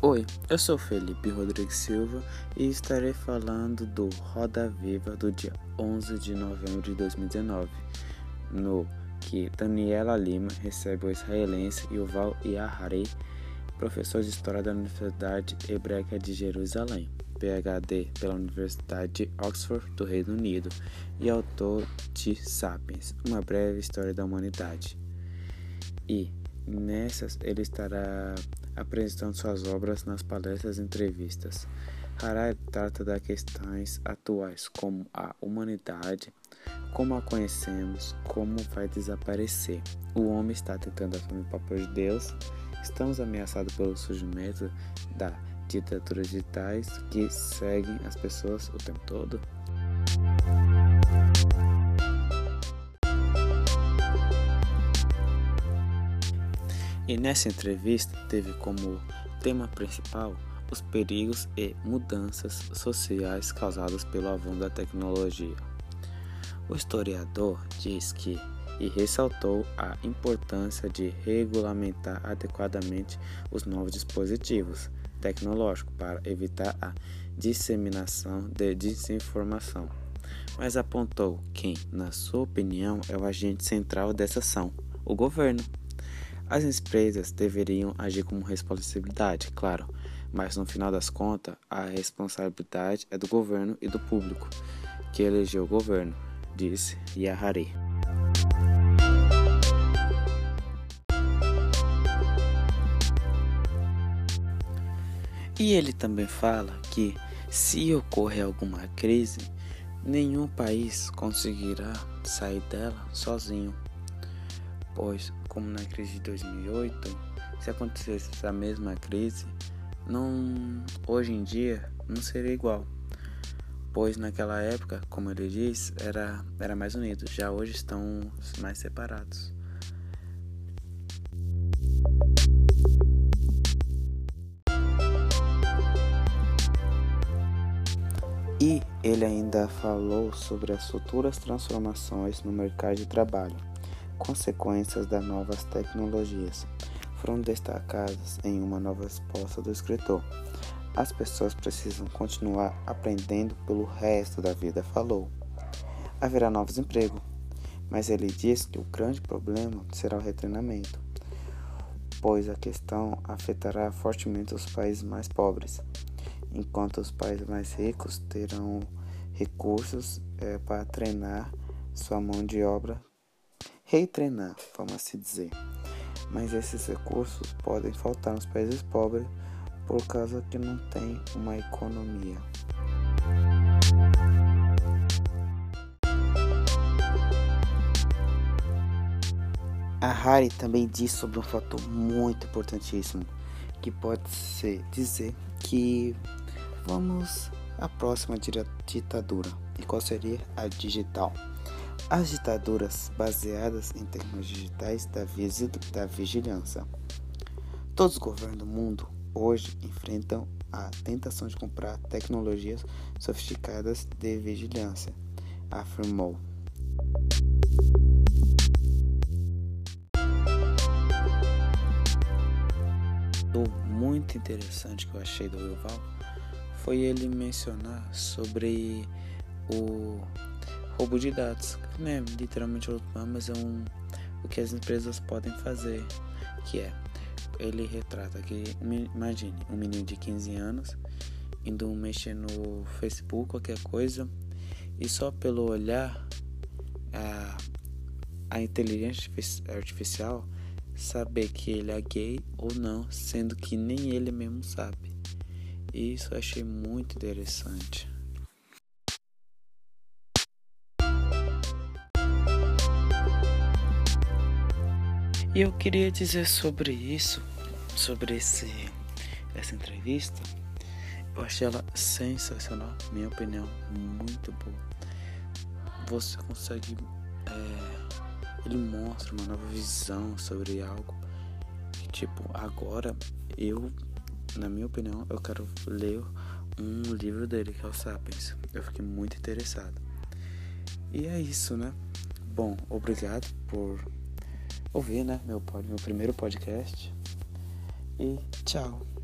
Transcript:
Oi, eu sou Felipe Rodrigues Silva e estarei falando do Roda Viva do dia 11 de novembro de 2019, no que Daniela Lima recebe o israelense Yuval Yahari, professor de História da Universidade Hebraica de Jerusalém, PhD pela Universidade de Oxford do Reino Unido e autor de Sapiens, uma breve história da humanidade. E nessas ele estará apresentando suas obras nas palestras e entrevistas. Harari trata das questões atuais como a humanidade, como a conhecemos, como vai desaparecer. O homem está tentando assumir o papel de Deus. Estamos ameaçados pelo surgimento da ditaduras digitais que seguem as pessoas o tempo todo. E nessa entrevista teve como tema principal os perigos e mudanças sociais causadas pelo avanço da tecnologia. O historiador diz que e ressaltou a importância de regulamentar adequadamente os novos dispositivos tecnológicos para evitar a disseminação de desinformação, mas apontou quem, na sua opinião, é o agente central dessa ação: o governo. As empresas deveriam agir com responsabilidade, claro, mas no final das contas, a responsabilidade é do governo e do público que elegeu o governo, disse Yahari. E ele também fala que se ocorrer alguma crise, nenhum país conseguirá sair dela sozinho pois, como na crise de 2008, se acontecesse essa mesma crise, não, hoje em dia não seria igual, pois naquela época, como ele diz, era, era mais unido, já hoje estão mais separados. E ele ainda falou sobre as futuras transformações no mercado de trabalho consequências das novas tecnologias foram destacadas em uma nova resposta do escritor. As pessoas precisam continuar aprendendo pelo resto da vida, falou. Haverá novos empregos, mas ele diz que o grande problema será o retreinamento, pois a questão afetará fortemente os países mais pobres, enquanto os países mais ricos terão recursos é, para treinar sua mão de obra retreinar, vamos assim dizer. Mas esses recursos podem faltar nos países pobres por causa que não tem uma economia. A Harry também diz sobre um fator muito importantíssimo, que pode ser dizer que vamos à próxima ditadura. E qual seria a digital? As ditaduras baseadas em tecnologias digitais da, da vigilância. Todos os governos do mundo hoje enfrentam a tentação de comprar tecnologias sofisticadas de vigilância, afirmou. O muito interessante que eu achei do Yuval foi ele mencionar sobre o roubo de dados, não é literalmente roubar, mas é um, o que as empresas podem fazer, que é, ele retrata que, imagine, um menino de 15 anos indo mexer no Facebook, qualquer coisa, e só pelo olhar a, a inteligência artificial saber que ele é gay ou não, sendo que nem ele mesmo sabe. Isso eu achei muito interessante. E eu queria dizer sobre isso, sobre esse, essa entrevista. Eu achei ela sensacional, minha opinião, muito boa. Você consegue. É, ele mostra uma nova visão sobre algo. Que, tipo, agora eu, na minha opinião, eu quero ler um livro dele que é o Sapiens. Eu fiquei muito interessado. E é isso, né? Bom, obrigado por ouvir, né? Meu, meu primeiro podcast. E tchau.